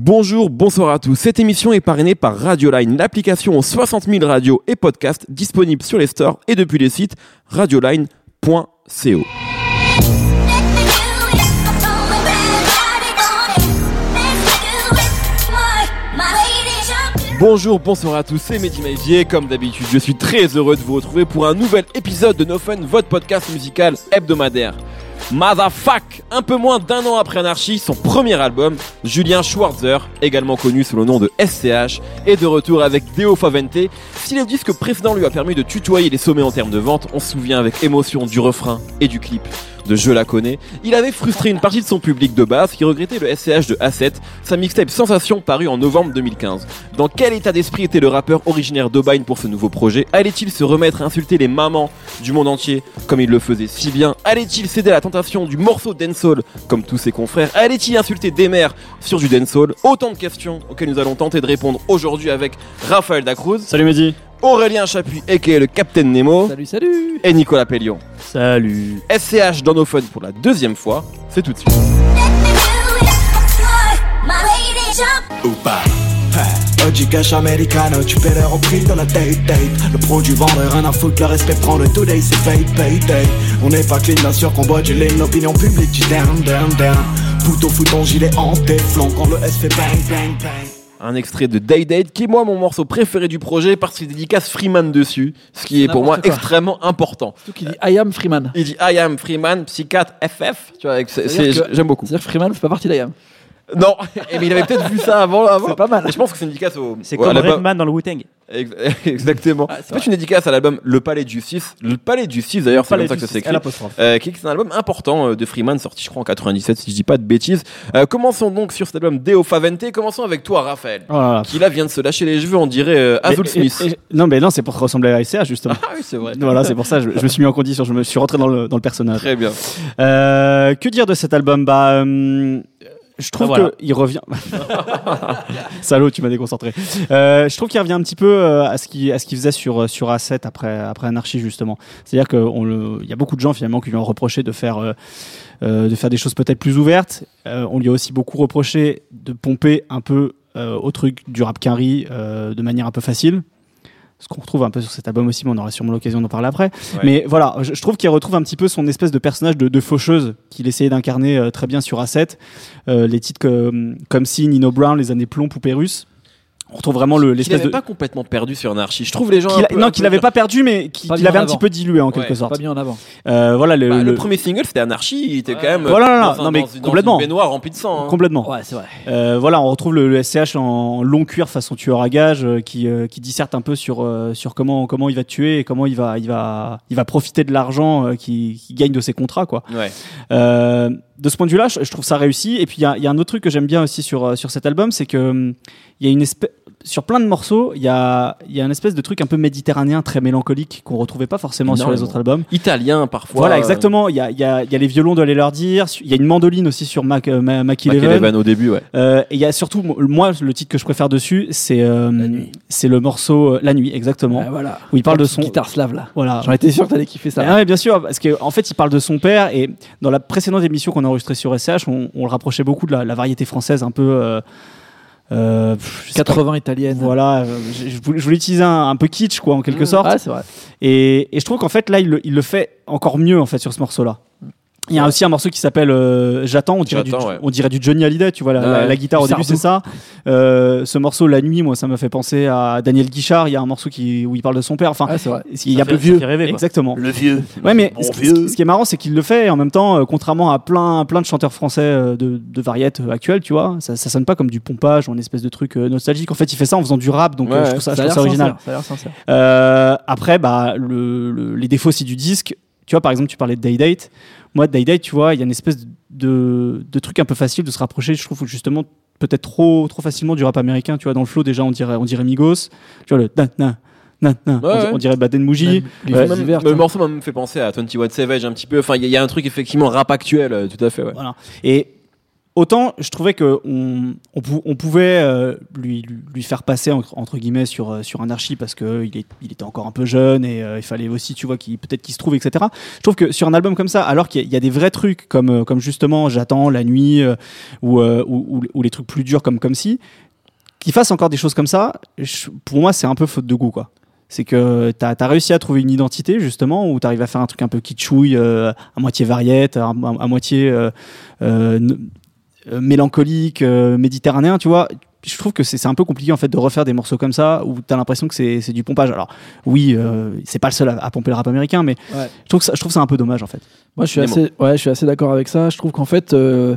Bonjour, bonsoir à tous. Cette émission est parrainée par Radioline, l'application aux 60 000 radios et podcasts disponibles sur les stores et depuis les sites radioline.co. Bonjour, bonsoir à tous, c'est Mehdi. Comme d'habitude, je suis très heureux de vous retrouver pour un nouvel épisode de No Fun, votre podcast musical hebdomadaire. Motherfuck Un peu moins d'un an après Anarchy, son premier album, Julien Schwarzer, également connu sous le nom de SCH, est de retour avec Deo Favente. Si le disque précédent lui a permis de tutoyer les sommets en termes de vente, on se souvient avec émotion du refrain et du clip Je la connais, il avait frustré une partie de son public de base qui regrettait le SCH de A7, sa mixtape Sensation parue en novembre 2015. Dans quel état d'esprit était le rappeur originaire d'Aubagne pour ce nouveau projet? Allait-il se remettre à insulter les mamans du monde entier comme il le faisait si bien? Allait-il céder à la tentation du morceau dancehall comme tous ses confrères? Allait-il insulter des mères sur du dancehall? Autant de questions auxquelles nous allons tenter de répondre aujourd'hui avec Raphaël Dacruz. Salut Mehdi. Aurélien Chapuis, a.k.a. le Captain Nemo. Salut, salut. Et Nicolas Pellion. Salut. SCH dans nos fun pour la deuxième fois, c'est tout de suite. Oupa. Oggi cash americano, tu perds au prix dans la date date Le produit vendeur, rien à foutre, le respect prend le today, c'est pay pay day On n'est pas clean, bien sûr qu'on boit du lait, l'opinion publique dit down down down Pouton fout ton gilet en téflon quand le S fait bang bang bang un extrait de Day Date, qui est moi mon morceau préféré du projet parce qu'il dédicace Freeman dessus, ce qui est pour moi quoi. extrêmement important. Surtout qu'il dit I am Freeman. Il dit I am Freeman, psychiatre FF, tu vois, j'aime beaucoup. C'est-à-dire Freeman fait pas partie d'I am. Non, mais il avait peut-être vu ça avant. avant. C'est pas mal. Et je pense que c'est une dédicace au. C'est à comme Redman dans le Wu-Tang. Ex- Exactement. Ah, c'est une dédicace à l'album Le Palais de Justice. Le Palais de Justice d'ailleurs, c'est comme ça que ça s'écrit. Euh, qui est un album important euh, de Freeman, sorti je crois en 97 si je dis pas de bêtises. Euh, commençons donc sur cet album Deo Favente. Commençons avec toi Raphaël, Oh là là. qui là vient de se lâcher les cheveux, on dirait euh, Azul Smith. et- et- non, mais non, c'est pour ressembler à SCH justement. Ah oui, c'est vrai. voilà, c'est pour ça, je, je me suis mis en condition, je me suis rentré dans le, dans le personnage. Très bien. Euh, que dire de cet album? Bah, hum, je trouve Bah, que voilà. il revient. Salaud, tu m'as déconcentré. Euh, je trouve qu'il revient un petit peu euh, à ce qu'il qu'il faisait sur sur A7 après après Anarchy justement. C'est-à-dire qu'il y a beaucoup de gens finalement qui lui ont reproché de faire euh, euh, de faire des choses peut-être plus ouvertes. Euh, on lui a aussi beaucoup reproché de pomper un peu euh, au truc du rap euh, de manière un peu facile. Ce qu'on retrouve un peu sur cet album aussi, mais on aura sûrement l'occasion d'en parler après. Ouais. Mais voilà, je, je trouve qu'il retrouve un petit peu son espèce de personnage de, de faucheuse qu'il essayait d'incarner euh, très bien sur A7. Euh, les titres comme, comme si Nino Brown, Les années plomb, Poupée russe. On retrouve vraiment l'espèce n'avait de. pas complètement perdu sur Anarchy. Je trouve les gens. a- peu- non, qu'il n'avait pas perdu, mais qu'il avait un avant. petit peu dilué en quelque sorte. Pas mis en avant. Euh, voilà, le, Bah, le le- premier single c'était Anarchy, il était quand même. euh, Voilà, là, là. dans Non, mais dans complètement. Une baignoire remplie de sang. hein. complètement. Ouais, c'est vrai. Euh, voilà, on retrouve le, le SCH en long cuir façon tueur à gage euh, qui, euh, qui disserte un peu sur, euh, sur comment, comment il va tuer et comment il va, il va, il va profiter de l'argent euh, qu'il qu'il gagne de ses contrats. Quoi. Ouais. De ce point de vue-là, je, je trouve ça réussi. Et puis il y a, y a un autre truc que j'aime bien aussi sur, euh, sur cet album, c'est que hum, il y a une espèce sur plein de morceaux, il y a, y a un espèce de truc un peu méditerranéen, très mélancolique, qu'on retrouvait pas forcément sur les autres albums. Italien parfois. Voilà, euh, exactement. Il y a, y, a, il y a les violons de aller leur dire. Il y a une mandoline aussi sur Mac, euh, Ma- Mac Mac 11. Eleven au début, ouais. Euh, et il y a surtout, moi, le titre que je préfère dessus, c'est euh, La nuit. c'est le morceau euh, La Nuit, exactement, Ouais, voilà. où il parle de son. guitare slave là. Voilà. J'en étais sûr que t'allais kiffer ça. Ah ouais, bien sûr, parce qu'en en fait, il parle de son père et dans la précédente émission qu'on a enregistrée sur SCH, on, on le rapprochait beaucoup de la, la variété française, un peu. Euh, euh, pff, je sais pas. 80 italienne. Voilà, je, je voulais, je voulais utiliser un, un peu kitsch, quoi, en quelque sorte. Ouais, c'est vrai. Et, et je trouve qu'en fait, là, il le, il le fait encore mieux, en fait, sur ce morceau-là. Il y a aussi un morceau qui s'appelle euh, J'attends, on, dirait du- ouais. on dirait du Johnny Hallyday, tu vois, la, Ouais, la- ouais. la guitare au début, c'est ça. Euh, ce morceau, La Nuit, moi, ça m'a fait penser à Daniel Guichard. Il y a un morceau qui, où il parle de son père. Enfin, vrai. il y a fait- ça fait rêver. Exactement. Le vieux Ouais, mais Bon ce, vieux. ce qui est marrant, c'est qu'il le fait et en même temps, euh, contrairement à plein, plein de chanteurs français euh, de, de variétés actuelles, tu vois, ça, ça sonne pas comme du pompage ou une espèce de truc euh, nostalgique. En fait, il fait ça en faisant du rap, donc Ouais, euh, je trouve ça, je Ça a trouve original. sincère, Ça a l'air sincère. Après, bah, le, le- les défauts aussi du disque. Tu vois, par exemple, tu parlais de Day Date. Moi, Day Date, tu vois, il y a une espèce de, de truc un peu facile de se rapprocher, je trouve, justement, peut-être trop, trop facilement du rap américain. Tu vois, dans le flow, déjà, on dirait, on dirait Migos. Tu vois, le na, na, na, na. Ouais, on, dirait- ouais. on dirait Baden Mouji. Ouais, le tiens. morceau m'a même fait penser à 21 Savage un petit peu. Enfin, il y, y a un truc effectivement rap actuel, euh, tout à fait. Ouais. Voilà. Et autant je trouvais que on, on, pou- on pouvait euh, lui, faire passer entre, guillemets sur, euh, sur un archi parce que il, était encore un peu jeune et euh, il fallait aussi tu vois qu'il peut-être qu'il se trouve etc je trouve que sur un album comme ça alors qu'il y, a- des vrais trucs comme, euh, comme justement j'attends la nuit ou, les trucs plus durs comme comme si qu'il fasse encore des choses comme ça pour moi c'est un peu faute de goût quoi. C'est que tu as, réussi à trouver une identité justement où tu arrives à faire un truc un peu kitschouille à moitié variette à, moitié mélancolique, euh, méditerranéen, tu vois. Je trouve que c'est c'est un peu compliqué en fait de refaire des morceaux comme ça où tu as l'impression que c'est c'est du pompage. Alors oui, euh, c'est pas le seul à, à pomper le rap américain, mais Ouais. je trouve que ça, je trouve ça un peu dommage en fait. Moi, je suis assez, ouais, je suis assez d'accord avec ça. Je trouve qu'en fait, euh,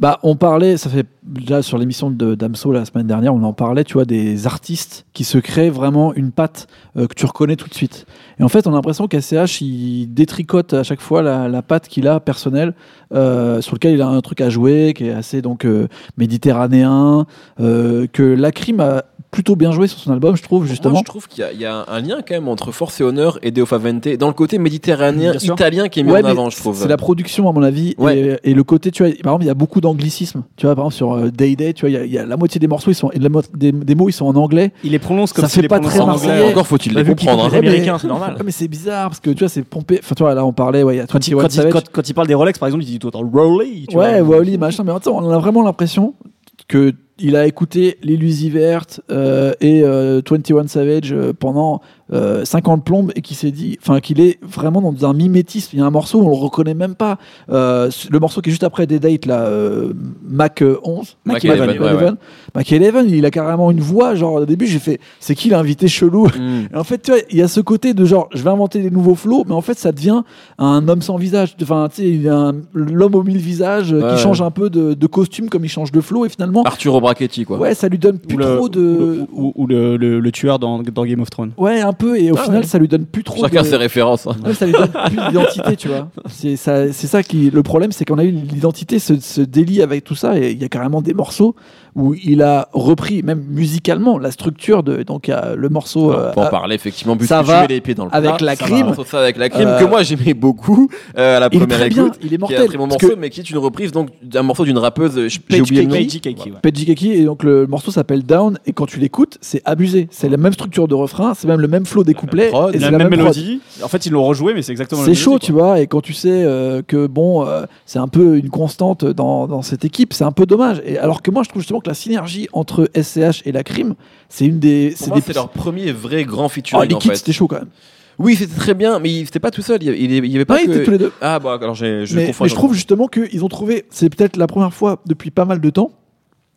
bah, on parlait, ça fait déjà sur l'émission de Damso la semaine dernière, on en parlait, tu vois, des artistes qui se créent vraiment une patte euh, que tu reconnais tout de suite. Et en fait, on a l'impression qu'ACH, il détricote à chaque fois la, la patte qu'il a personnelle, euh, sur lequel il a un truc à jouer, qui est assez donc euh, méditerranéen, que Lacrim a plutôt bien joué sur son album, je trouve, justement. Moi, je trouve qu'il y a- il y, a un lien quand même entre Force et Honneur et Deo Favente dans le côté méditerranéen italien qui est mis Ouais, en avant, je trouve. C'est la production, à mon avis, Ouais. et, et le côté, tu vois, par exemple, il y a beaucoup d'anglicisme. Tu vois, par exemple, sur euh, Day Day, tu vois, il y a- il y, a la moitié des morceaux, ils sont, et la mo- des, des mots, ils sont en anglais. Il les prononce comme Ça s'il fait les pas très en anglais. Encore faut-il Bah, les comprendre. comprend hein. les américains, c'est normal. Ouais, mais c'est bizarre, parce que tu vois, c'est pompé. Enfin, tu vois, là, on parlait, ouais, il y a Quand il, 21 quand, il, Savage. quand- quand il parle des Rolex, par exemple, il dit tout le temps Rolly. tu Ouais, vois. Wally, machin, mais en même temps, on a vraiment l'impression que il a écouté l'Illusie Verte euh, et euh, 21 Savage euh, pendant euh, 50 plombes et qui s'est dit, enfin, qu'il est vraiment dans un mimétisme. Il y a un morceau où on le reconnaît même pas. Euh, le morceau qui est juste après des dates, là, euh, Mac 11. Mac Mac 11, ouais, ouais. 11. Mac 11, il a carrément une voix, genre, au début, j'ai fait, c'est qui l'invité chelou? Mm. et en fait, tu vois, il y a ce côté de genre, je vais inventer des nouveaux flots, mais en fait, ça devient un homme sans visage. Enfin, tu sais, il y a un- l'homme aux mille visages euh, Ouais. qui change un peu de, de costume comme il change de flow, et finalement, Arturo Brachetti, quoi. ouais, ça lui donne plus Ou le, trop de. ou, ou- ou le, le- le tueur dans, dans Game of Thrones. Ouais, un peu, et au Ah final, ouais. ça lui donne plus trop Chacun de. ses références. hein. Ouais, ça lui donne plus d'identité, tu vois. C'est ça, c'est ça qui. Le problème, c'est qu'on a eu l'identité se, se délie avec tout ça, et il y a carrément des morceaux où il a repris, même musicalement, la structure de. Donc, le morceau. Alors, euh, pour en à- parler, effectivement, ça tu va mets les pieds dans le avec plat, la crime. va. Ça avec la crime, Euh, que moi j'aimais beaucoup euh, à la il est première très bien, écoute. il est Qui est mortel. un très bon morceau, que- mais qui est une reprise donc d'un morceau d'une rappeuse. euh, J'ai oublié. Keki. Et donc le morceau s'appelle Down, et quand tu l'écoutes, c'est abusé. C'est la même structure de refrain, c'est même le même flow des couplets, prod, et La, c'est même, la même prod. mélodie. En fait, ils l'ont rejoué, mais c'est exactement la C'est chaud, tu vois, et quand tu sais euh, que bon, euh, c'est un peu une constante dans, dans cette équipe, c'est un peu dommage. Et alors que moi, je trouve justement que la synergie entre SCH et la crime, c'est une des. Pour C'est moi, des. c'est leur premier vrai grand featuring en Liquid, fait. c'était chaud quand même. Oui, c'était très bien, mais il- c'était pas tout seul. Il y avait, pas Ouais, que... étaient tous les deux. Ah bah alors j'ai- je mais, confonds. mais je trouve justement qu'ils ont trouvé, c'est peut-être la première fois depuis pas mal de temps,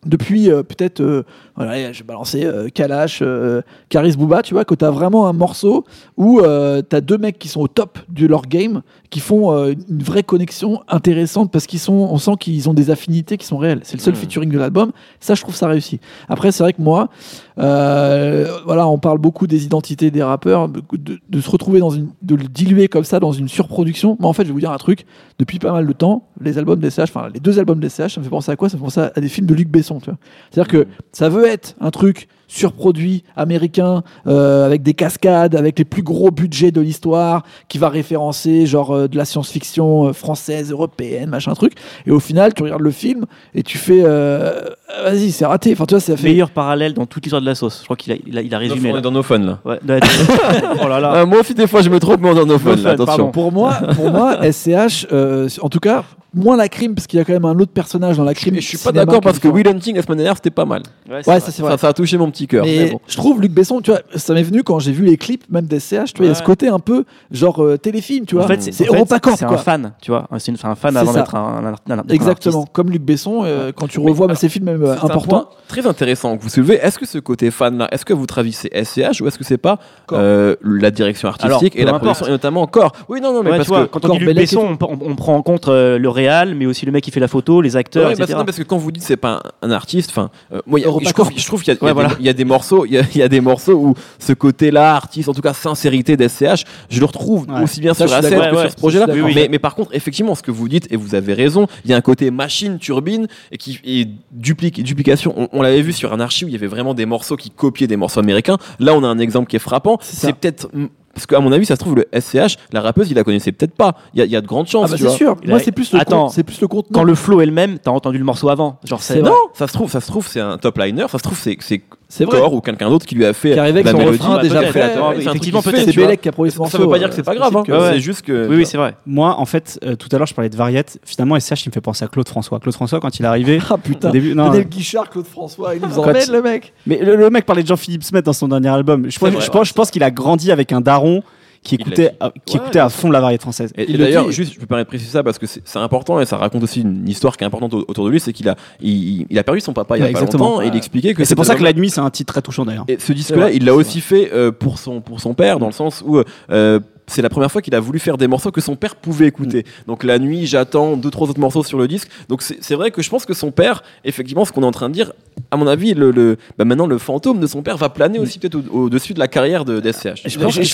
depuis euh, peut-être, euh, voilà, je vais balancer euh, Kalash, euh, Karis Booba, tu vois, que tu as vraiment un morceau où tu as deux mecs qui sont au top de leur game, qui font une vraie connexion intéressante parce qu'ils sont, on sent qu'ils ont des affinités qui sont réelles. C'est le seul Mm. featuring de l'album. Ça, je trouve ça réussi. Après, c'est vrai que moi, voilà, on parle beaucoup des identités des rappeurs, de, de se retrouver dans une, de le diluer comme ça dans une surproduction. Moi, en fait, je vais vous dire un truc. Depuis pas mal de temps, les albums des CH, enfin les deux albums des CH, ça me fait penser à quoi? Ça me fait penser à des films de Luc Besson. C'est-à-dire que ça veut être un truc surproduit américain euh, avec des cascades, avec les plus gros budgets de l'histoire, qui va référencer genre euh, de la science-fiction euh, française, européenne, machin truc. Et au final, tu regardes le film et tu fais, euh, vas-y, c'est raté. Enfin, tu vois, ça fait. Meilleur parallèle dans toute l'histoire de la sauce. Je crois qu'il a, il a, il a résumé. on est là. dans nos fun là. Ouais, oh là là. Ah, moi aussi des fois je me trompe mais on est dans nos fun, attention. pardon. Pour moi, pour moi, SCH, euh, en tout cas, moins la crime parce qu'il y a quand même un autre personnage dans la crime. Et je suis pas d'accord parce que. Will Hunting la semaine dernière c'était pas mal. Ouais, ça c'est vrai. Ça, ça a touché mon petit cœur. Mais mais bon. je trouve Luc Besson, tu vois, ça m'est venu quand j'ai vu les clips même des CH, tu vois, il y a ce côté un peu genre euh, téléfilm, tu vois. En fait, c'est c'est en fait, EuropaCorp C'est un fan, tu vois. C'est une- c'est un fan avant d'être un, un, un- un- un Exactement, artiste. comme Luc Besson, euh, quand tu Mais revois alors, ses films même importants. point très intéressant que vous soulevez. Est-ce que ce côté fan là, est-ce que vous Travis c'est SCH ou est-ce que c'est pas euh, la direction artistique et la production et notamment encore Oui non non mais parce que quand on dit Luc Besson, on, on- on prend en compte euh, le réal, mais aussi le mec qui fait la photo, les acteurs, Ouais, etc. parce, non, parce que quand vous dites c'est pas un, un artiste, enfin, euh, moi, il y a- je trouve, qu'il y, a- Ouais, des- voilà. il y a des morceaux, il y a, il y a des morceaux où ce côté-là, artiste, en tout cas sincérité d'SCH, je le retrouve Ouais. aussi bien Ça, sur suis A7 que sur ce projet-là. Mais, mais par contre, effectivement, ce que vous dites et vous avez raison, il y a un côté machine turbine et qui et duplique, duplication. On, on l'avait vu sur un archive où il y avait vraiment des morceaux qui copiaient des morceaux américains. Là, on a un exemple qui est frappant. C'est peut-être Parce qu'à mon avis, ça se trouve, le SCH, la rappeuse, il la connaissait peut-être pas. Il y a, il y a de grandes chances. Ah bah c'est sûr. Moi c'est plus le Attends. c'est plus le contenu. Quand le flow est le même, t'as entendu le morceau avant. Genre, C'est. Non, ça se trouve, ça se trouve, c'est un top liner. Ça se trouve, c'est c'est. Core ou quelqu'un d'autre qui lui a fait Qui avec la son mélodie. refrain déjà peut-être, fait. effectivement, peut-être, C'est. Bélec qui a produit ce Ça morceau. veut pas dire que euh, c'est pas grave. hein. C'est juste que. Oui, oui, c'est vrai. Moi, en fait, euh, tout à l'heure, je parlais de Variette. Finalement, SCH, il me fait penser à Claude François. Claude François, quand il est arrivé. Ah putain. au début, non, Daniel Guichard, Claude François, il nous emmène le mec. Mais le, le mec parlait de Jean-Philippe Smet dans son dernier album. Je pense, vrai, je pense, je pense qu'il a grandi avec un daron qui écoutait, à, qui Ouais, écoutait à fond la variété française. Et, et Il le d'ailleurs, juste, je peux de préciser ça parce que c'est important et ça raconte aussi une histoire qui est importante au- autour de lui, c'est qu'il a, il, il a perdu son papa il y a pas exactement. longtemps et il expliquait que c'est pour ça que La Nuit, c'est un titre très touchant d'ailleurs. Et ce disque-là, il l'a aussi fait euh, pour son pour son père, dans le sens où euh, c'est la première fois qu'il a voulu faire des morceaux que son père pouvait écouter. Donc la nuit, j'attends deux trois autres morceaux sur le disque. Donc c'est vrai que je pense que son père, effectivement, ce qu'on est en train de dire, à mon avis, le, le bah maintenant le fantôme de son père va planer aussi peut-être au- au-dessus de la carrière de d'SCH. Je, Je je-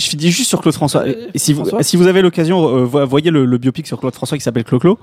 finis- juste sur Claude François. Ouais, Et si, vous, François. si vous avez l'occasion, euh, vo- voyez le, le biopic sur Claude François qui s'appelle Clo-Clo.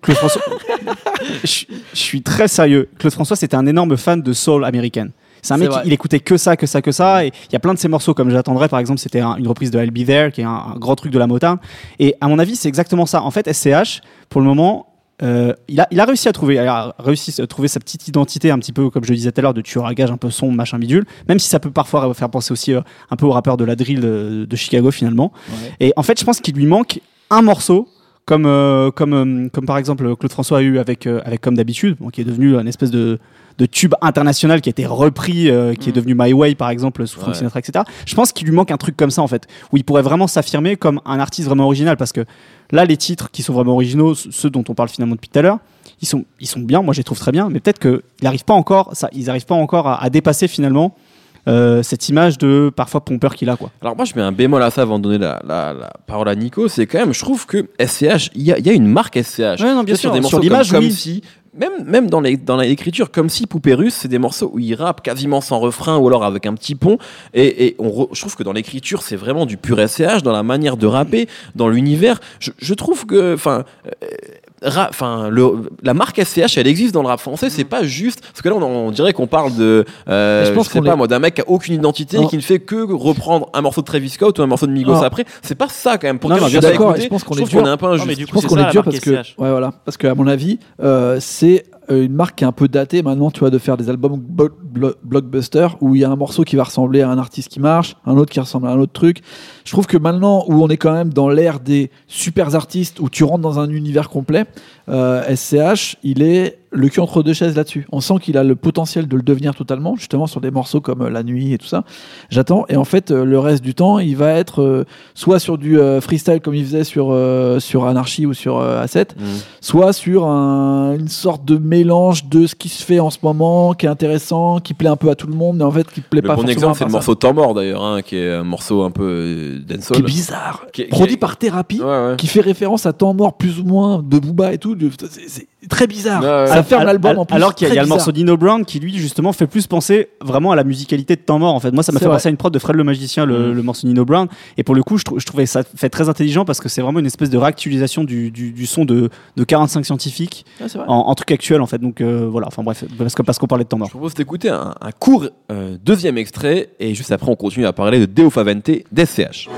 Claude François. je, je suis très sérieux. Claude François, c'était un énorme fan de soul américaine. C'est un mec, qui- il écoutait que ça, que ça, que ça. Et il y a plein de ses morceaux, comme J'attendrai, par exemple, c'était un- une reprise de I'll Be There, qui est un, un grand truc de la Motown. Et à mon avis, c'est exactement ça. En fait, SCH, pour le moment, euh, il, a, il a réussi à trouver, a réussi à trouver sa petite identité, un petit peu, comme je le disais tout à l'heure, de tueur à gage, un peu sombre, machin bidule. Même si ça peut parfois faire penser aussi euh, un peu au rappeur de la drill de Chicago, finalement. Et en fait, je pense qu'il lui manque un morceau. Comme, euh, comme, euh, comme par exemple Claude François a eu avec, euh, avec Comme d'habitude, bon, qui est devenu un espèce de, de tube international qui a été repris, qui est Mm. devenu My Way par exemple sous Frank Ouais. Sinatra, etc. Je pense qu'il lui manque un truc comme ça en fait, où il pourrait vraiment s'affirmer comme un artiste vraiment original parce que là les titres qui sont vraiment originaux, ceux dont on parle finalement depuis tout à l'heure, ils sont, ils sont bien, moi je les trouve très bien, mais peut-être qu'ils n'arrivent pas encore, ça, ils n'arrivent pas encore à, à dépasser finalement euh, cette image de parfois pompeur qu'il a quoi. Alors moi je mets un bémol à ça avant de donner la, la- la parole à Nico, c'est quand même, je trouve que SCH, il y a, il y a une marque SCH. Ouais, non, bien sûr. des Sur morceaux l'image, comme, comme oui. si, même, même dans les- dans l'écriture, comme si Poupée Russe, c'est des morceaux où il rappe quasiment sans refrain ou alors avec un petit pont. Et, et on re- je trouve que dans l'écriture, c'est vraiment du pur SCH, dans la manière de rapper, dans l'univers. Je, je trouve que, enfin, euh, enfin, le- la marque SCH, elle existe dans le rap français. C'est pas juste parce que là, on, on dirait qu'on parle de, euh, je je, pense sais qu'on pas moi, d'un mec qui a aucune identité, Non. qui ne fait que reprendre un morceau de Travis Scott ou un morceau de Migos Non. après. C'est pas ça quand même. Pour Non, non, Je suis a d'accord, écouté, et je pense qu'on je est trouve qu'on dur. est un peu injuste. mais du Je coup, pense c'est qu'on est dur parce que, SCH. ouais, voilà, parce qu'à mon avis, euh, c'est une marque qui est un peu datée maintenant, tu vois, de faire des albums blo- blo- blockbuster où il y a un morceau qui va ressembler à un artiste qui marche, un autre qui ressemble à un autre truc. Je trouve que maintenant, où on est quand même dans l'ère des super artistes, où tu rentres dans un univers complet, euh, SCH, il est le cul entre deux chaises là-dessus. On sent qu'il a le potentiel de le devenir totalement, justement sur des morceaux comme euh, La Nuit et tout ça. J'attends. Et en fait, euh, le reste du temps, il va être euh, soit sur du euh, freestyle comme il faisait sur, euh, sur Anarchy ou sur euh, A7, Mm. soit sur un- une sorte de mélange de ce qui se fait en ce moment, qui est intéressant, qui plaît un peu à tout le monde, mais en fait qui plaît Le pas bon forcément exemple, c'est le morceau Temps mort d'ailleurs, hein, qui est un morceau un peu dancehall. qui est bizarre, Qui est- qui produit par Thérapie. Ouais, ouais. Qui fait référence à temps mort plus ou moins de Booba et tout. c'est très bizarre. Ouais. Ça ferme Al- l'album al- en plus. Alors qu'il y a, il y a le morceau d'Ino Brown qui lui justement fait plus penser vraiment à la musicalité de Temps Mort. En fait, moi ça m'a fait vrai. penser à une prod de Fred le magicien, le, Mhm. le morceau Nino Brown. Et pour le coup, je, trou- je trouvais ça fait très intelligent parce que c'est vraiment une espèce de réactualisation du, du, du son de, de 45 scientifiques vrai. en, en truc actuel en fait. Donc euh, voilà, enfin bref, parce qu'on parlait de Temps Mort. Je propose d'écouter un, un court euh, deuxième extrait et juste après on continue à parler de Deo Favente d'SCH.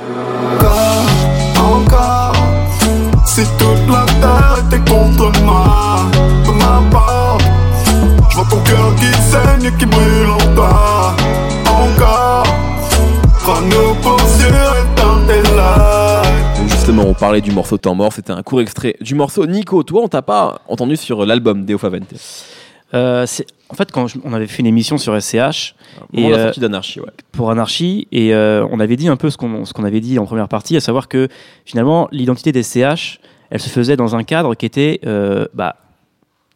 Si toute la terre était contre moi Peu m'importe. Je vois ton cœur qui saigne et qui brûle en toi. Encore Prends-nous pour lights Donc justement, on parlait du morceau Temps mort, c'était un court extrait du morceau. Nico, toi, on t'a pas entendu sur l'album Deo Favente. Euh, c'est- en fait, quand je- on avait fait une émission sur SCH Et, la euh, d'Anarchie, ouais. pour Anarchy, et euh, on avait dit un peu ce qu'on avait dit en première partie, à savoir que finalement, l'identité des SCH, elle se faisait dans un cadre qui était euh, bah,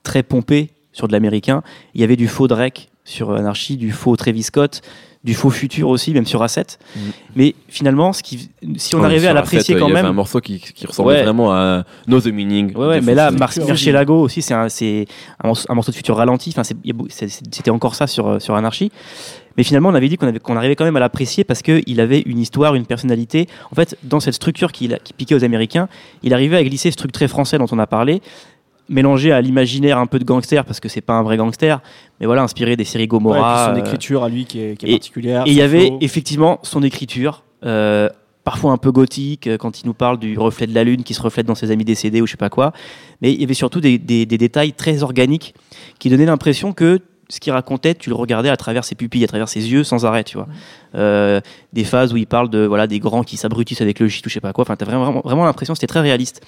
très pompé sur de l'américain. Il y avait du faux Drake sur Anarchy, du faux Travis Scott, du faux Futur aussi, même sur A7. Mhm. Mais finalement, ce qui, si on Ouais, arrivait à la l'apprécier fête, quand Il y avait même. un morceau qui, qui ressemblait Ouais. vraiment à Know the Meaning. Ouais, mais là, Futur. Murcielago aussi, c'est un, un, morceau- un morceau de futur ralenti. Enfin, c'était encore ça sur, euh, sur Anarchy. Mais finalement, on avait dit qu'on arrivait quand même à l'apprécier parce qu'il avait une histoire, une personnalité. En fait, dans cette structure qui, qui piquait aux Américains, il arrivait à glisser ce truc très français dont on a parlé, mélangé à l'imaginaire un peu de gangster parce que c'est pas un vrai gangster, mais voilà, inspiré des séries Ouais, et Gomorrah. puis son euh, écriture à lui qui est, qui est et- particulière. et il y avait effectivement son écriture euh, parfois un peu gothique, euh, quand il nous parle du reflet de la lune qui se reflète dans ses amis décédés ou je sais pas quoi. Mais il y avait surtout des, des- des détails très organiques qui donnaient l'impression que ce qu'il racontait, tu le regardais à travers ses pupilles, à travers ses yeux, sans arrêt, tu vois. Euh, des phases où il parle de voilà des grands qui s'abrutissent avec le shit ou je sais pas quoi. Enfin, t'as vraiment, vraiment, l'impression que c'était très réaliste.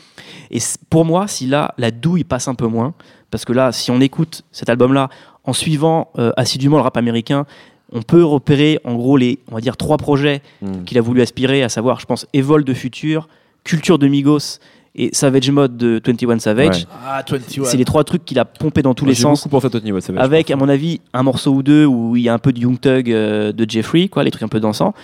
Et pour moi, si là, la douille passe un peu moins, parce que là, si on écoute cet album-là en suivant euh, assidûment le rap américain, on peut repérer en gros les, on va dire, trois projets Mm. qu'il a voulu aspirer, à savoir, je pense, Evol de Futur, Culture de Migos et Savage Mode de 21 Savage. Ouais. Ah, 21. C'est les trois trucs qu'il a pompé dans tous Moi, les sens. beaucoup pensé à Tony Watt, ça va, je Avec, à mon avis, un morceau ou deux où il y a un peu de Young Thug euh, de Jeffrey, quoi, les trucs un peu dansants.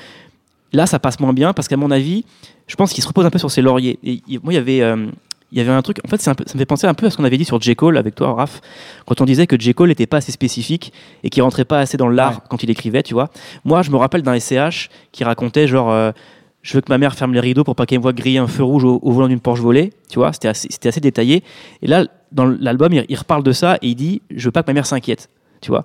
Là, ça passe moins bien parce qu'à mon avis, je pense qu'il se repose un peu sur ses lauriers. Et il- moi, il y avait, euh, il y avait un truc. En fait, c'est un peu- ça me fait penser un peu à ce qu'on avait dit sur J. Cole avec toi, Raph, quand on disait que J. Cole n'était pas assez spécifique et qu'il rentrait pas assez dans l'art Ouais. quand il écrivait, tu vois. Moi, je me rappelle d'un SCH qui racontait genre. euh, je veux que ma mère ferme les rideaux pour pas qu'elle me voie griller un feu rouge au, au volant d'une Porsche volée. Tu vois, c'était assez, détaillé. Et là, dans l'album, il, il reparle de ça et il dit Je veux pas que ma mère s'inquiète. Tu vois,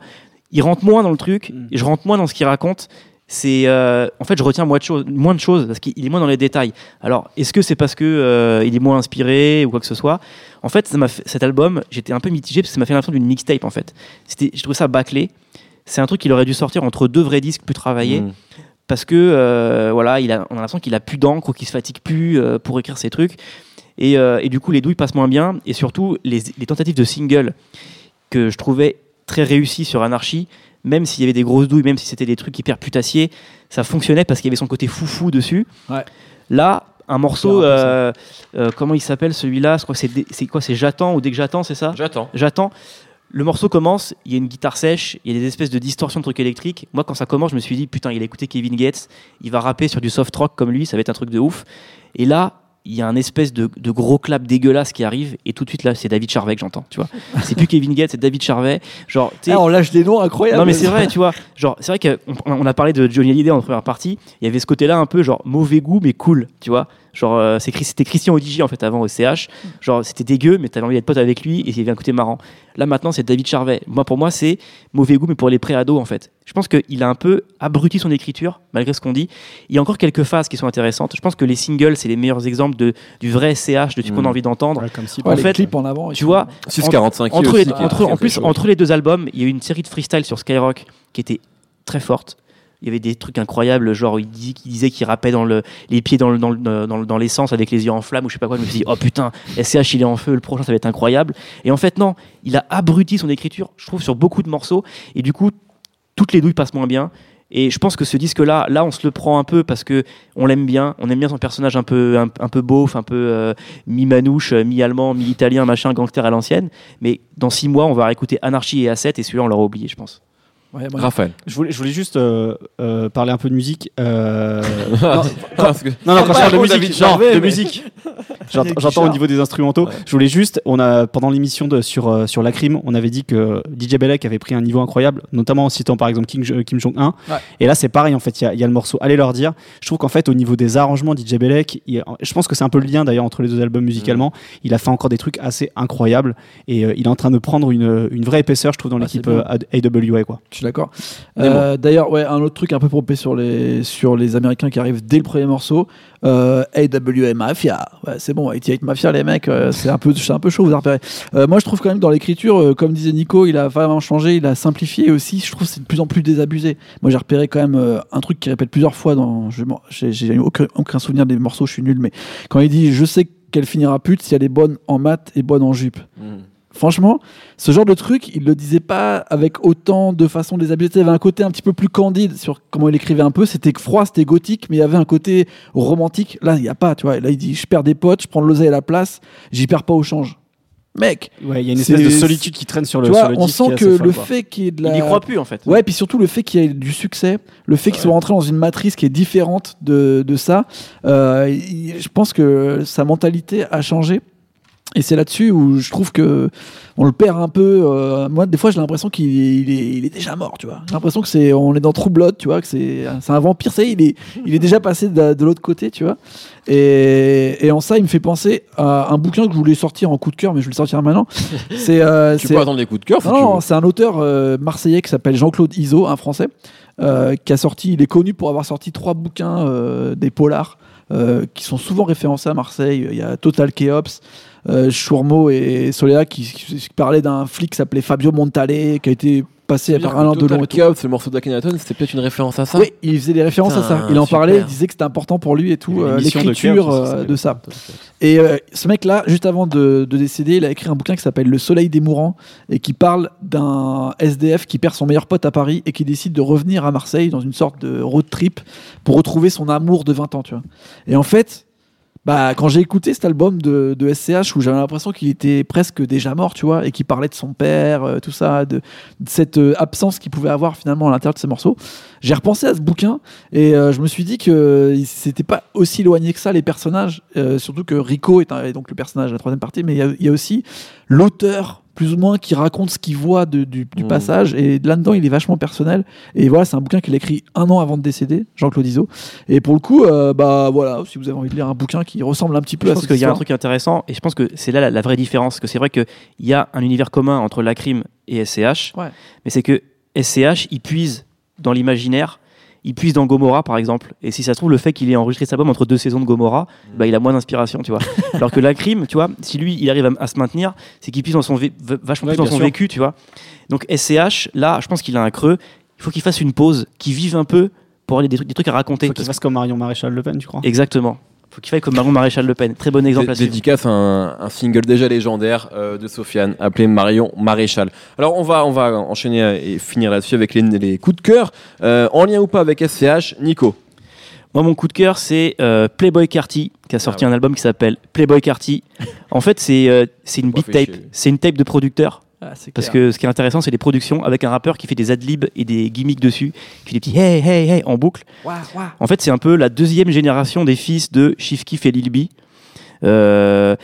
il rentre moins dans le truc, Mm. et je rentre moins dans ce qu'il raconte. C'est euh, en fait, je retiens moins de choses, moins de choses parce qu'il est moins dans les détails. Alors, est-ce que c'est parce que euh, il est moins inspiré ou quoi que ce soit? En fait, ça m'a fait- cet album, j'étais un peu mitigé parce que ça m'a fait l'impression d'une mixtape. En fait, c'était, je trouvais ça bâclé. C'est un truc qu'il aurait dû sortir entre deux vrais disques plus travaillés Mm. Parce que euh, voilà, il a, on a l'impression qu'il a plus d'encre ou qu'il se fatigue plus euh, pour écrire ses trucs. Et, euh, et du coup, les douilles passent moins bien. Et surtout, les, les tentatives de single que je trouvais très réussies sur Anarchy, même s'il y avait des grosses douilles, même si c'était des trucs hyper putassiers, ça fonctionnait parce qu'il y avait son côté foufou dessus. Ouais. Là, un morceau, euh, euh, comment il s'appelle celui-là? Je crois que c'est dé- c'est quoi? C'est J'attends ou Dès que j'attends, c'est ça? J'attends. J'attends. Le morceau commence, il y a une guitare sèche, il y a des espèces de distorsions de trucs électriques. Moi, quand ça commence, je me suis dit, putain, il a écouté Kevin Gates, il va rapper sur du soft rock comme lui, ça va être un truc de ouf. Et là, il y a un espèce de, de gros clap dégueulasse qui arrive, et tout de suite là, c'est David Charvet que j'entends, tu vois. C'est plus Kevin Gates, c'est David Charvet. Genre, Ah, on lâche des noms incroyables. non mais c'est vrai, tu vois. Genre, c'est vrai qu'on on a parlé de Johnny Hallyday en première partie. Il y avait ce côté-là un peu genre mauvais goût mais cool, tu vois. Genre, euh, c'est c'était Christian Odigi en fait avant au CH. Genre, c'était dégueu, mais t'avais envie d'être pote avec lui et il y avait un côté marrant. Là maintenant, c'est David Charvet. Moi, pour moi, c'est mauvais goût mais pour les pré-ados en fait. Je pense qu'il a un peu abruti son écriture malgré ce qu'on dit. Il y a encore quelques phases qui sont intéressantes. Je pense que les singles, c'est les meilleurs exemples de, du vrai CH, de ce qu'on Mm. a envie d'entendre. Ouais, comme si. Ouais, en les fait, clips en avant. tu vois, 645 entre aussi, les, entre, en plus, entre les deux albums, il y a eu une série de freestyle sur Skyrock qui était très forte. Il y avait des trucs incroyables, genre il, disait qu'il rappait dans le, les pieds dans, le- dans, le- dans, le- dans l'essence avec les yeux en flamme ou je sais pas quoi. Je me suis dit, oh putain, SCH il est en feu, le prochain ça va être incroyable. Et en fait, non, il a abruti son écriture, je trouve, sur beaucoup de morceaux. Et du coup, toutes les douilles passent moins bien. Et je pense que ce disque-là, là, on se le prend un peu parce que on l'aime bien, on aime bien son personnage un peu, un, un peu beauf, un peu euh, mi-manouche, euh, mi-allemand, mi-italien, machin, gangster à l'ancienne. Mais dans six mois, on va réécouter Anarchy et A7 et celui-là, on l'aura oublié, je pense. Ouais, Raphaël. Je voulais, je voulais juste euh, euh, parler un peu de musique. euh, Non, non, quand je parle de musique, Charvet, de mais- musique. J'entends- au niveau des instrumentaux. Ouais. Je voulais juste, on a pendant l'émission sur sur la crime, on avait dit que DJ Belek avait pris un niveau incroyable, notamment en citant par exemple King, Kim Jong 1. Ouais. Et là, c'est pareil en fait. Il y a, il y a le morceau. Allez leur dire. Je trouve qu'en fait, au niveau des arrangements, DJ Belek, il- je pense que c'est un peu le lien d'ailleurs entre les deux albums musicalement. Il a fait encore des trucs assez incroyables et il est en train de prendre une, une vraie épaisseur, je trouve, dans Ah, l'équipe AWA quoi. Suis d'accord. Euh, D'ailleurs, ouais, un autre truc un peu pompé sur les, sur les Américains qui arrivent dès le premier morceau. Euh, AWA Mafia. Ouais, c'est bon, 88 Mafia, les mecs, euh, c'est un, peu- un peu chaud, vous avez repéré. Euh, moi, je trouve quand même dans l'écriture, comme disait Nico, il a vraiment changé, il a simplifié aussi. Je trouve c'est de plus en plus désabusé. Moi, j'ai repéré quand même un truc qui répète plusieurs fois dans. J'ai aucun, aucun souvenir des morceaux, je suis nul, mais quand il dit Je sais qu'elle finira pute si elle est bonne en maths et bonne en jupe. Mm. Franchement, ce genre de truc, il le disait pas avec autant de façon désabusée. Il y avait un côté un petit peu plus candide sur comment il écrivait un peu. C'était froid, c'était gothique, mais il y avait un côté romantique. Là, il n'y a pas, tu vois. Là, il dit Je perds des potes, je prends de l'oseille à la place, j'y perds pas au change. Mec, Ouais, il y a une espèce de solitude qui traîne sur le, tu vois, sur le on disque sent que le fait qu'il y ait de la. Il n'y croit plus en fait. Ouais, puis surtout le fait qu'il y ait du succès, le fait qu'il soit rentré dans une matrice qui est différente de, de ça, euh, il- je pense que sa mentalité a changé. Et c'est là-dessus où je trouve que on le perd un peu. euh, moi, des fois, j'ai l'impression qu'il est, il est, il est déjà mort, tu vois. J'ai l'impression que c'est, on est dans True Blood, tu vois, que c'est, c'est un vampire. Ça y est, il est, il est déjà passé de, de l'autre côté, tu vois. Et, et en ça, il me fait penser à un bouquin que je voulais sortir en coup de cœur, mais je vais le sortir maintenant. C'est, euh, Tu c'est- peux attendre les coups de cœur non, c'est un auteur euh, marseillais qui s'appelle Jean-Claude Iso, un français, euh, qui a sorti, il est connu pour avoir sorti trois bouquins des polars qui sont souvent référencés à Marseille. Il y a Total Chaos, Chourmeau et Soléa qui, parlaient d'un flic qui s'appelait Fabio Montale, qui a été passé par Alain Delon et tout. C'est le morceau d'Akhenaton, c'était peut-être une référence à ça Oui, il faisait des références à ça. Il en parlait, il disait que c'était important pour lui et tout, euh, de l'écriture euh, de ça. Et euh, ce mec-là, juste avant de, de décéder, il a écrit un bouquin qui s'appelle Le Soleil des Mourants et qui parle d'un SDF qui perd son meilleur pote à Paris et qui décide de revenir à Marseille dans une sorte de road trip pour retrouver son amour de 20 ans, tu vois. Et en fait, bah, quand j'ai écouté cet album de, de SCH où j'avais l'impression qu'il était presque déjà mort, tu vois, et qu'il parlait de son père, euh, tout ça, de, de cette euh, absence qu'il pouvait avoir finalement à l'intérieur de ses morceaux, j'ai repensé à ce bouquin et euh, je me suis dit que c'était pas aussi éloigné que ça les personnages, surtout que Rico est, donc le personnage de la troisième partie, mais il y, a aussi l'auteur plus ou moins qui raconte ce qu'il voit de- du, du Mhm. passage et là-dedans il est vachement personnel et voilà c'est un bouquin qu'il a écrit un an avant de décéder Jean-Claude Iso et pour le coup euh, bah voilà si vous avez envie de lire un bouquin qui ressemble un petit peu Je à pense qu'il y a un truc intéressant et je pense que c'est là la, la vraie différence. Que c'est vrai qu'il y a un univers commun entre la crime et SCH, Ouais. mais c'est que SCH il puise dans l'imaginaire, il puise dans Gomorrah par exemple. Et si ça se trouve, le fait qu'il ait enregistré cet album entre deux saisons de Gomorrah, bah, il a moins d'inspiration, tu vois. Alors que la crime, tu vois, si lui il arrive à, à se maintenir, c'est qu'il puise dans son vachement Ouais, plus dans son sûr. vécu, tu vois. Donc SCH, là, je pense qu'il a un creux. Il faut qu'il fasse une pause, qu'il vive un peu pour avoir des, trucs- des trucs à raconter. Faut qu'il fasse comme Marion Maréchal Le Pen, tu crois? Exactement. Faut qu'il fasse comme Marion Maréchal Le Pen. Très bon exemple Dé- à. Dédicace à un, un single déjà légendaire euh, de Sofiane appelé Marion Maréchal. Alors on va on va enchaîner et finir là-dessus avec les, les coups de cœur Euh, en lien ou pas avec SCH. Nico. Moi, mon coup de cœur, c'est euh, Playboy Carty, qui a sorti Ah ouais. un album qui s'appelle Playboy Carty. en fait, c'est euh, une beat tape. C'est une tape de producteur. Ah, Parce clair. que ce qui est intéressant, c'est les productions avec un rappeur qui fait des adlibs et des gimmicks dessus, qui fait des petits hey, hey, hey en boucle. En fait, c'est un peu la deuxième génération des fils de Chief Keef et Lil B. Euh,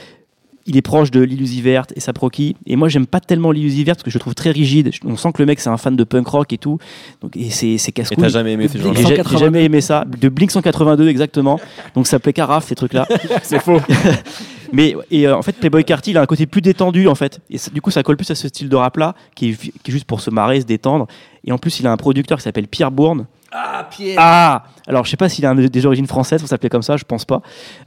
il est proche de Lil Uzi Vert et Saproki. Et moi, j'aime pas tellement Lil Uzi Vert parce que je le trouve très rigide. On sent que le mec, c'est un fan de punk rock et tout. Donc, et c'est c'est Et casse-couille. t'as jamais aimé ces gens-là J'ai ja- 182. j'ai jamais aimé ça. De Blink 182, exactement. Donc ça s'appelait Carafe, ces trucs-là. C'est faux. Mais et, euh, en fait, Playboy Carty, il a un côté plus détendu, en fait. Et ça- du coup, ça colle plus à ce style de rap-là, qui est, qui est juste pour se marrer, se détendre. Et en plus, il a un producteur qui s'appelle Pierre Bourne. Ah, Pierre. Ah Alors, je sais pas s'il a des origines françaises, on s'appelait comme ça, je pense pas.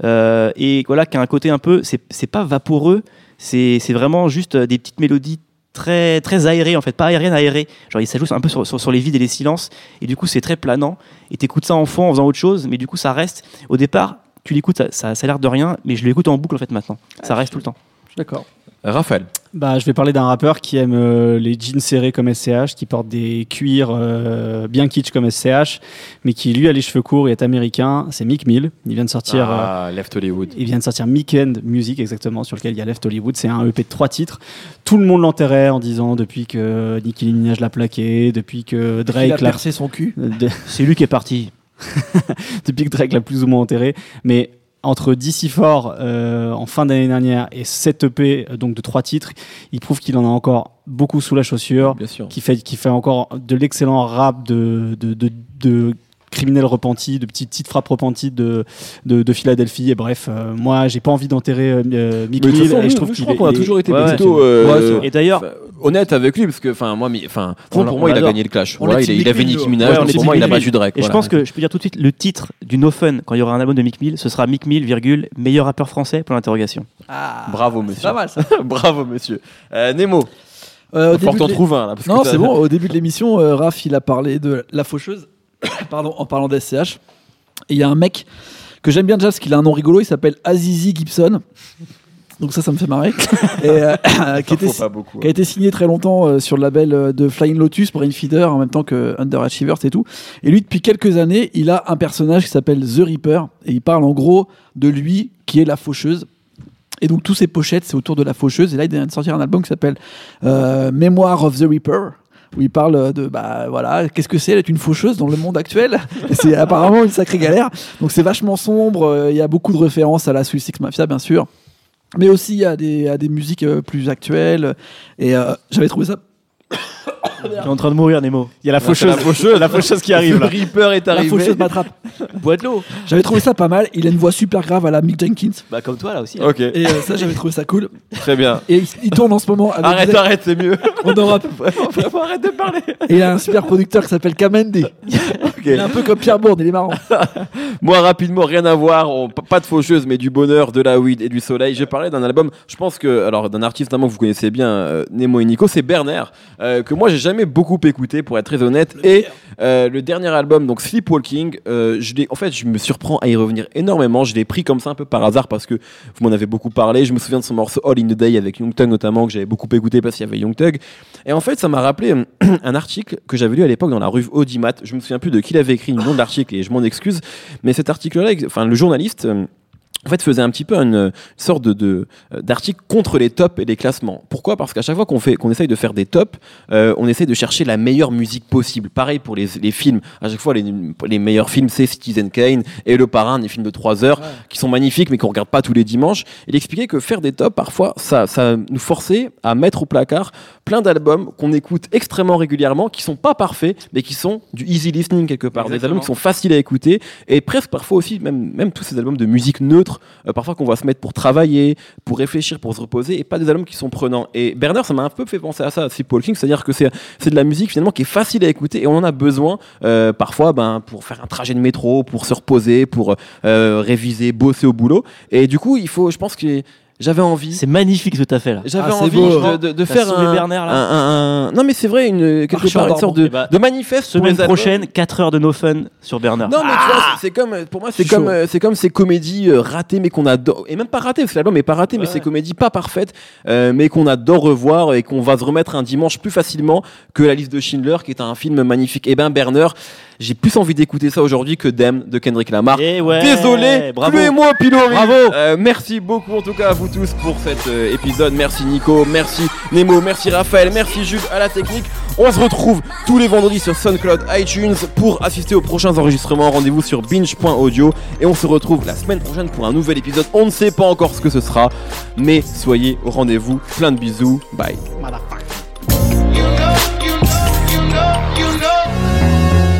Euh, et voilà, qui a un côté un peu. C'est c'est pas vaporeux, c'est c'est vraiment juste euh, des petites mélodies très très aérées en fait pas aériennes aérées genre il s'ajoute un peu sur, sur, sur les vides et les silences et du coup c'est très planant et t'écoutes ça en fond en faisant autre chose mais du coup ça reste au départ tu l'écoutes ça, ça, ça a l'air de rien mais je l'écoute en boucle en fait maintenant ça reste tout le temps Je suis d'accord. Raphaël. Bah, je vais parler d'un rappeur qui aime euh, les jeans serrés comme SCH, qui porte des cuirs euh, bien kitsch comme SCH, mais qui lui a les cheveux courts et est américain. C'est Mick Mill. Il vient de sortir. euh, Ah, Left Hollywood. il vient de sortir Weekend Music, exactement, sur lequel il y a Left Hollywood. C'est un EP de trois titres. Tout le monde l'enterrait en disant depuis que Nicki Minaj l'a plaqué, depuis que il a Drake l'a percé son cul. de- c'est lui qui est parti depuis que Drake l'a plus ou moins enterré. Mais entre DC Fort euh, en fin d'année dernière et cet EP euh, donc de trois titres, il prouve qu'il en a encore beaucoup sous la chaussure, Bien sûr. qui fait, qui fait encore de l'excellent rap de, de, de, de criminels repentis, de petites, petites frappes repenties de, de, de Philadelphie. Et bref, euh, moi, j'ai pas envie d'enterrer euh, Mick Mill, et je trouve qu'il qu'on a toujours été Ouais, plutôt euh, et d'ailleurs honnête avec lui parce que enfin moi mais enfin pour moi il a gagné le clash Voilà, il, il a Mick fait Mill, Nicki. Minaj donc pour moi il a battu Drake Et je pense que je peux dire tout de suite le titre du No Fun quand il y aura un album de Mick Mill, ce sera Mick Mill, virgule, meilleur rappeur français pour l'interrogation. Ah, bravo monsieur pas mal ça. bravo monsieur euh, Nemo Euh, au faut l'é- trouves un là parce Non, c'est bon. Au début de l'émission, euh, Raph, il a parlé de la faucheuse. Pardon, en parlant d'SCH. Et il y a un mec que j'aime bien déjà parce qu'il a un nom rigolo. Il s'appelle Azizi Gibson. Donc ça, ça me fait marrer. Et, euh, qui, était, beaucoup a été signé très longtemps euh, sur le label euh, de Flying Lotus, Brain Feeder, en même temps que Underachievers et tout. Et lui, depuis quelques années, il a un personnage qui s'appelle The Reaper. Et il parle en gros de lui qui est la faucheuse. Et donc, tous ses pochettes, c'est autour de la faucheuse. Et là, il vient de sortir un album qui s'appelle euh, Memoir of the Reaper. Où il parle de, bah voilà, qu'est-ce que c'est d'être une faucheuse dans le monde actuel? C'est apparemment une sacrée galère. Donc, c'est vachement sombre. euh, Il y a beaucoup de références à la Swiss Six Mafia, bien sûr. Mais aussi à des, à des musiques euh, plus actuelles. Et euh, j'avais trouvé ça. Tu es en train de mourir, Nemo. Il y a la faucheuse, la faucheuse. la faucheuse qui arrive là. Le Reaper est La arrivé. faucheuse m'attrape. Bois de l'eau. J'avais trouvé ça pas mal. Il a une voix super grave à la Mick Jenkins. Bah, comme toi, là aussi. Ok, Et euh, ça, j'avais trouvé ça cool. très bien. Et il, il tourne en ce moment avec Arrête, arrête, c'est mieux. en Europe. Vraiment, vraiment, arrête de parler. Et il a un super producteur qui s'appelle Kamende. Il est un peu comme Pierre Bourne, il est marrant. Moi, rapidement, rien à voir. on- pas de faucheuse, mais du bonheur, de la weed et du soleil. J'ai parlé d'un album, je pense que, alors, d'un artiste notamment que vous connaissez bien, euh, Nemo et Nico, c'est Bernard, euh, que moi, j'ai jamais beaucoup écouté, pour être très honnête. et euh, le dernier album, donc Sleepwalking, je l'ai, en fait, je me surprends à y revenir énormément. Je l'ai pris comme ça un peu par hasard parce que vous m'en avez beaucoup parlé. Je me souviens de son morceau All in the Day avec Young Thug notamment, que j'avais beaucoup écouté parce qu'il y avait Young Thug. Et en fait, ça m'a rappelé un article que j'avais lu à l'époque dans la rue Audimat. Je me souviens plus de qui l'avait écrit, le nom de l'article, et je m'en excuse. Mais cet article-là, enfin, le journaliste. Euh, en fait, faisait un petit peu une, une sorte de, de euh, d'article contre les tops et les classements. Pourquoi? Parce qu'à chaque fois qu'on fait, qu'on essaye de faire des tops, euh, on essaye de chercher la meilleure musique possible. Pareil pour les, les films. À chaque fois, les, les meilleurs films, c'est Citizen Kane et Le Parrain, des films de 3 heures qui sont magnifiques, mais qu'on regarde pas tous les dimanches. Il expliquait que faire des tops, parfois, ça, ça nous forçait à mettre au placard plein d'albums qu'on écoute extrêmement régulièrement, qui sont pas parfaits, mais qui sont du easy listening quelque part. Des albums qui sont faciles à écouter et presque parfois aussi, même, même tous ces albums de musique neutre, euh, parfois qu'on va se mettre pour travailler, pour réfléchir, pour se reposer, et pas des albums qui sont prenants. Et Bernard, ça m'a un peu fait penser à ça, c'est Paul King, c'est-à-dire que c'est c'est de la musique finalement qui est facile à écouter et on en a besoin euh, parfois ben, pour faire un trajet de métro, pour se reposer, pour euh, réviser, bosser au boulot. Et du coup, il faut, je pense que j'avais envie. C'est magnifique ce que t'as fait là. J'avais Ah, envie beau. de, de- de faire un, Bernard, là. un- un- un- Non, mais c'est vrai, une, quelque part, une sorte de, Eh bah, de manifeste. Semaine prochaine, 4 heures de no fun sur Bernard. Non, mais tu vois, c'est- c'est comme, pour moi, c'est comme, chaud. euh, c'est comme ces comédies euh, ratées, mais qu'on adore, et même pas ratées, parce que l'album est pas raté, mais Ouais. ces comédies pas parfaites, euh, mais qu'on adore revoir et qu'on va se remettre un dimanche plus facilement que la liste de Schindler, qui est un film magnifique. Et ben, Bernard, j'ai plus envie d'écouter ça aujourd'hui que Dem de Kendrick Lamar. Eh ouais, Désolé, bravo. pluez-moi Pilori. Bravo. Euh, merci beaucoup en tout cas à vous tous pour cet euh, épisode. Merci Nico, merci Nemo, merci Raphaël, merci Jules à la technique. On se retrouve tous les vendredis sur SoundCloud, iTunes pour assister aux prochains enregistrements. Rendez-vous sur binge.audio et on se retrouve la semaine prochaine pour un nouvel épisode. On ne sait pas encore ce que ce sera, mais soyez au rendez-vous. Plein de bisous. Bye.